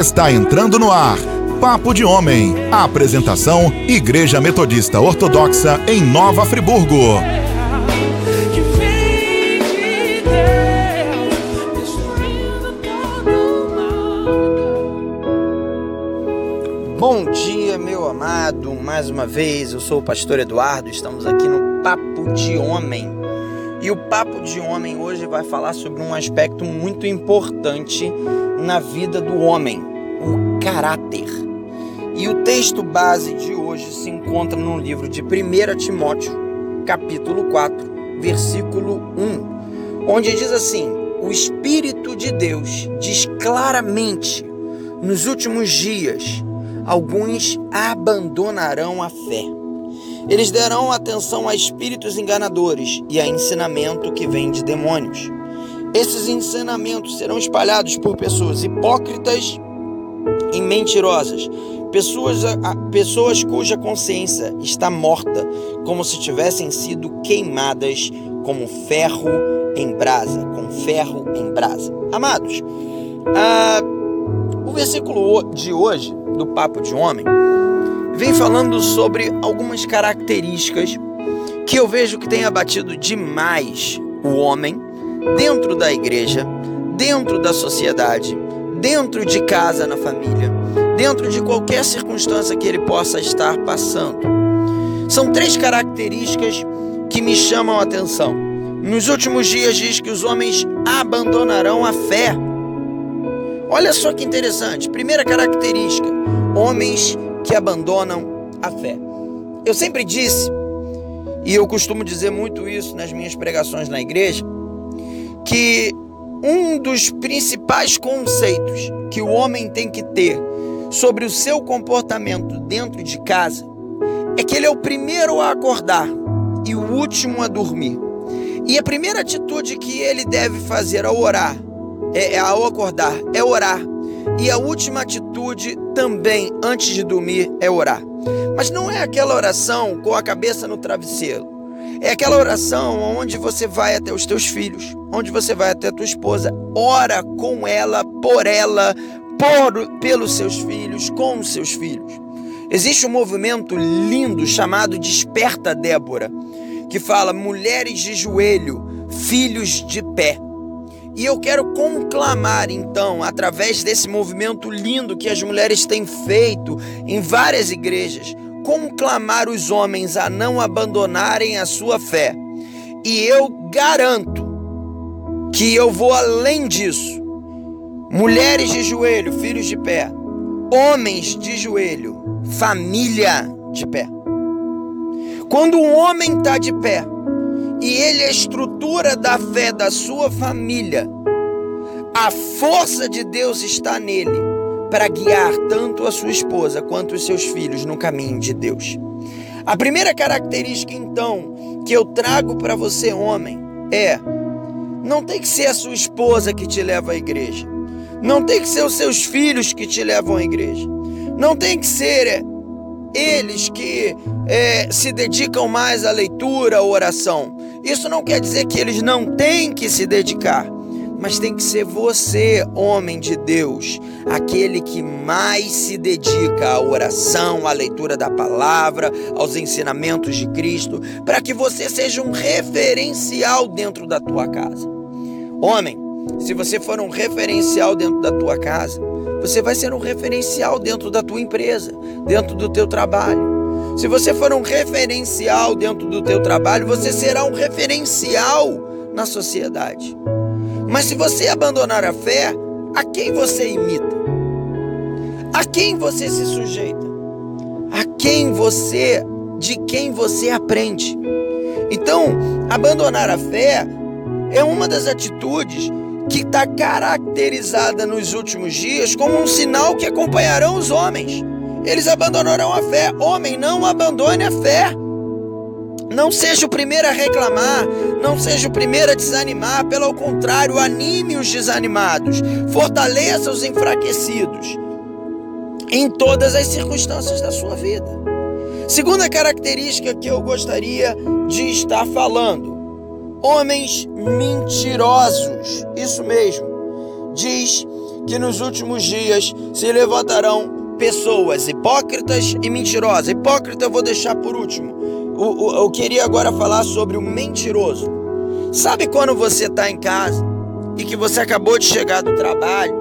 está entrando no ar. Papo de Homem. Apresentação: Igreja Metodista Ortodoxa em Nova Friburgo. Bom dia, meu amado. Mais uma vez, eu sou o pastor Eduardo. Estamos aqui no Papo de Homem. E o Papo de Homem hoje vai falar sobre um aspecto muito importante na vida do homem, caráter. E o texto base de hoje se encontra no livro de 1 Timóteo, capítulo 4, versículo 1, onde diz assim: O Espírito de Deus diz claramente: nos últimos dias, alguns abandonarão a fé. Eles darão atenção a espíritos enganadores e a ensinamento que vem de demônios. Esses ensinamentos serão espalhados por pessoas hipócritas mentirosas, pessoas, pessoas cuja consciência está morta, como se tivessem sido queimadas como ferro em brasa, com ferro em brasa. Amados, ah, o versículo de hoje do Papo de Homem vem falando sobre algumas características que eu vejo que tem abatido demais o homem dentro da igreja, dentro da sociedade, dentro de casa na família, dentro de qualquer circunstância que ele possa estar passando. São três características que me chamam a atenção. Nos últimos dias diz que os homens abandonarão a fé. Olha só que interessante. Primeira característica: homens que abandonam a fé. Eu sempre disse, e eu costumo dizer muito isso nas minhas pregações na igreja, que um dos principais conceitos que o homem tem que ter sobre o seu comportamento dentro de casa é que ele é o primeiro a acordar e o último a dormir. E a primeira atitude que ele deve fazer ao orar, é, é ao acordar, é orar. E a última atitude também, antes de dormir, é orar. Mas não é aquela oração com a cabeça no travesseiro. É aquela oração onde você vai até os teus filhos, onde você vai até a tua esposa, ora com ela, por ela, por, pelos seus filhos, com os seus filhos. Existe um movimento lindo chamado Desperta Débora, que fala mulheres de joelho, filhos de pé. E eu quero conclamar, então, através desse movimento lindo que as mulheres têm feito em várias igrejas, conclamar os homens a não abandonarem a sua fé. E eu garanto que eu vou além disso. Mulheres de joelho, filhos de pé. Homens de joelho, família de pé. Quando um homem está de pé e ele é a estrutura da fé da sua família, a força de Deus está nele para guiar tanto a sua esposa quanto os seus filhos no caminho de Deus. A primeira característica, então, que eu trago para você, homem, é: não tem que ser a sua esposa que te leva à igreja, não tem que ser os seus filhos que te levam à igreja, não tem que ser é, eles que é, se dedicam mais à leitura, à oração. Isso não quer dizer que eles não têm que se dedicar mas tem que ser você, homem de Deus, aquele que mais se dedica à oração, à leitura da palavra, aos ensinamentos de Cristo, para que você seja um referencial dentro da tua casa. Homem, se você for um referencial dentro da tua casa, você vai ser um referencial dentro da tua empresa, dentro do teu trabalho. Se você for um referencial dentro do teu trabalho, você será um referencial na sociedade. Mas se você abandonar a fé, a quem você imita? A quem você se sujeita? A quem você, de quem você aprende? Então, abandonar a fé é uma das atitudes que está caracterizada nos últimos dias como um sinal que acompanharão os homens. Eles abandonarão a fé. Homem, não abandone a fé. Não seja o primeiro a reclamar, não seja o primeiro a desanimar, pelo contrário, anime os desanimados, fortaleça os enfraquecidos em todas as circunstâncias da sua vida. Segunda característica que eu gostaria de estar falando: homens mentirosos. Isso mesmo. Diz que nos últimos dias se levantarão pessoas hipócritas e mentirosas. Hipócrita eu vou deixar por último. Eu queria agora falar sobre o mentiroso. Sabe quando você está em casa e que você acabou de chegar do trabalho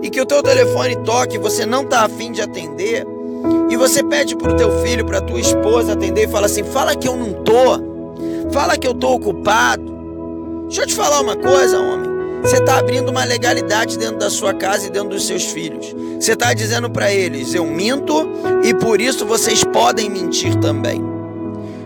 e que o teu telefone toca e você não está afim de atender e você pede para o teu filho, para tua esposa atender e fala assim, fala que eu não tô, fala que eu tô ocupado. Deixa eu te falar uma coisa, homem. Você está abrindo uma legalidade dentro da sua casa e dentro dos seus filhos. Você está dizendo para eles: eu minto e por isso vocês podem mentir também.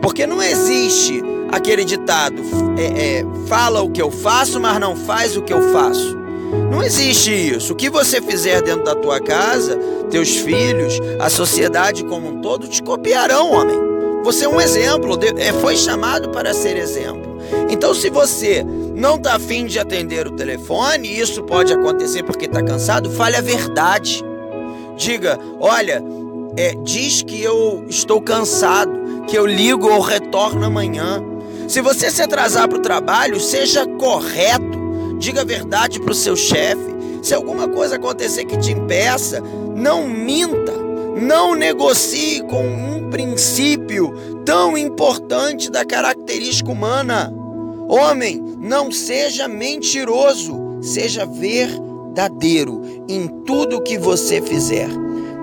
Porque não existe aquele ditado: é, é, fala o que eu faço, mas não faz o que eu faço. Não existe isso. O que você fizer dentro da tua casa, teus filhos, a sociedade como um todo te copiarão, homem. Você é um exemplo, é, foi chamado para ser exemplo. Então, se você não está afim de atender o telefone, isso pode acontecer porque está cansado, fale a verdade. Diga, olha, é, diz que eu estou cansado, que eu ligo ou retorno amanhã. Se você se atrasar para o trabalho, seja correto, diga a verdade para o seu chefe. Se alguma coisa acontecer que te impeça, não minta, não negocie com um princípio tão importante da característica humana. Homem, não seja mentiroso, seja verdadeiro em tudo que você fizer,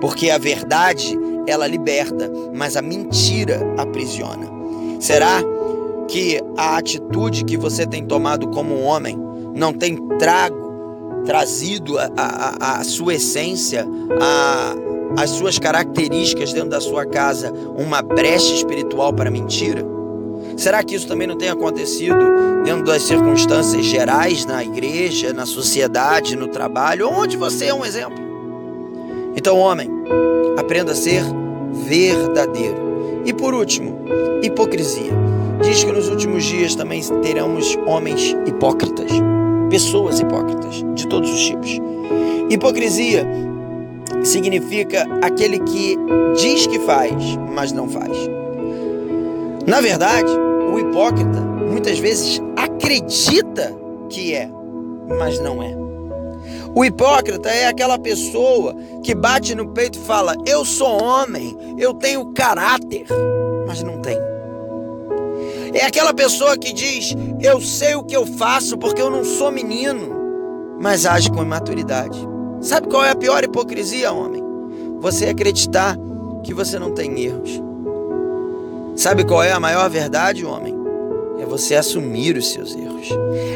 porque a verdade ela liberta, mas a mentira aprisiona. Será que a atitude que você tem tomado como homem não tem trago, trazido a, a, a sua essência, a, as suas características dentro da sua casa, uma brecha espiritual para mentira? Será que isso também não tem acontecido dentro das circunstâncias gerais na igreja, na sociedade, no trabalho, onde você é um exemplo? Então, homem, aprenda a ser verdadeiro. E por último, hipocrisia. Diz que nos últimos dias também teremos homens hipócritas, pessoas hipócritas, de todos os tipos. Hipocrisia significa aquele que diz que faz, mas não faz. Na verdade, o hipócrita muitas vezes acredita que é, mas não é. O hipócrita é aquela pessoa que bate no peito e fala: Eu sou homem, eu tenho caráter, mas não tem. É aquela pessoa que diz: Eu sei o que eu faço porque eu não sou menino, mas age com imaturidade. Sabe qual é a pior hipocrisia, homem? Você acreditar que você não tem erros. Sabe qual é a maior verdade, homem? É você assumir os seus erros.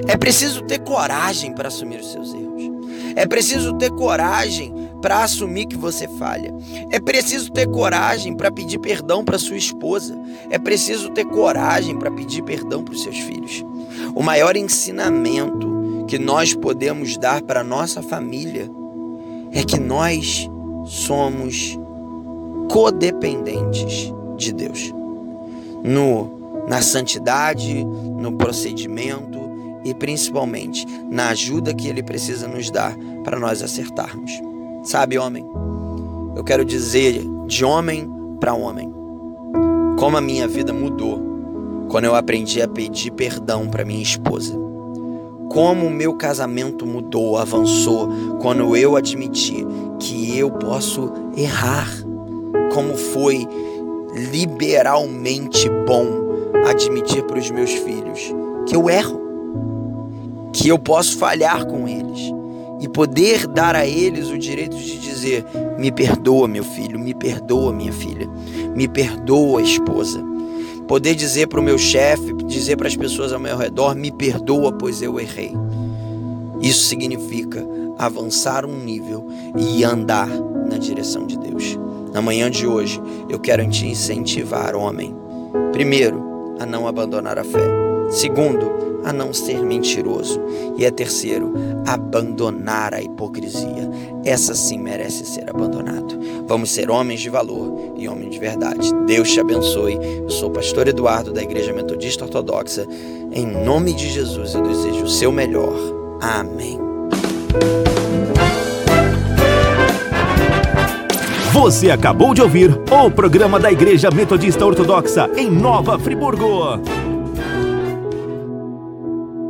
É preciso ter coragem para assumir os seus erros. É preciso ter coragem para assumir que você falha. É preciso ter coragem para pedir perdão para sua esposa. É preciso ter coragem para pedir perdão para os seus filhos. O maior ensinamento que nós podemos dar para nossa família é que nós somos codependentes de Deus no, na santidade, no procedimento e principalmente na ajuda que Ele precisa nos dar para nós acertarmos. Sabe, homem, eu quero dizer de homem para homem como a minha vida mudou quando eu aprendi a pedir perdão para minha esposa. Como o meu casamento mudou, avançou quando eu admiti que eu posso errar. Como foi liberalmente bom admitir para os meus filhos que eu erro, que eu posso falhar com eles e poder dar a eles o direito de dizer: me perdoa, meu filho, me perdoa, minha filha, me perdoa, esposa. Poder dizer para o meu chefe, dizer para as pessoas ao meu redor: me perdoa, pois eu errei. Isso significa avançar um nível e andar na direção de Deus. Na manhã de hoje, eu quero te incentivar, homem. Primeiro, a não abandonar a fé. Segundo, a não ser mentiroso. E é terceiro, abandonar a hipocrisia. Essa sim merece ser abandonado. Vamos ser homens de valor e homens de verdade. Deus te abençoe. Eu sou o pastor Eduardo da Igreja Metodista Ortodoxa. Em nome de Jesus, eu desejo o seu melhor. Amém. Você acabou de ouvir o programa da Igreja Metodista Ortodoxa em Nova Friburgo.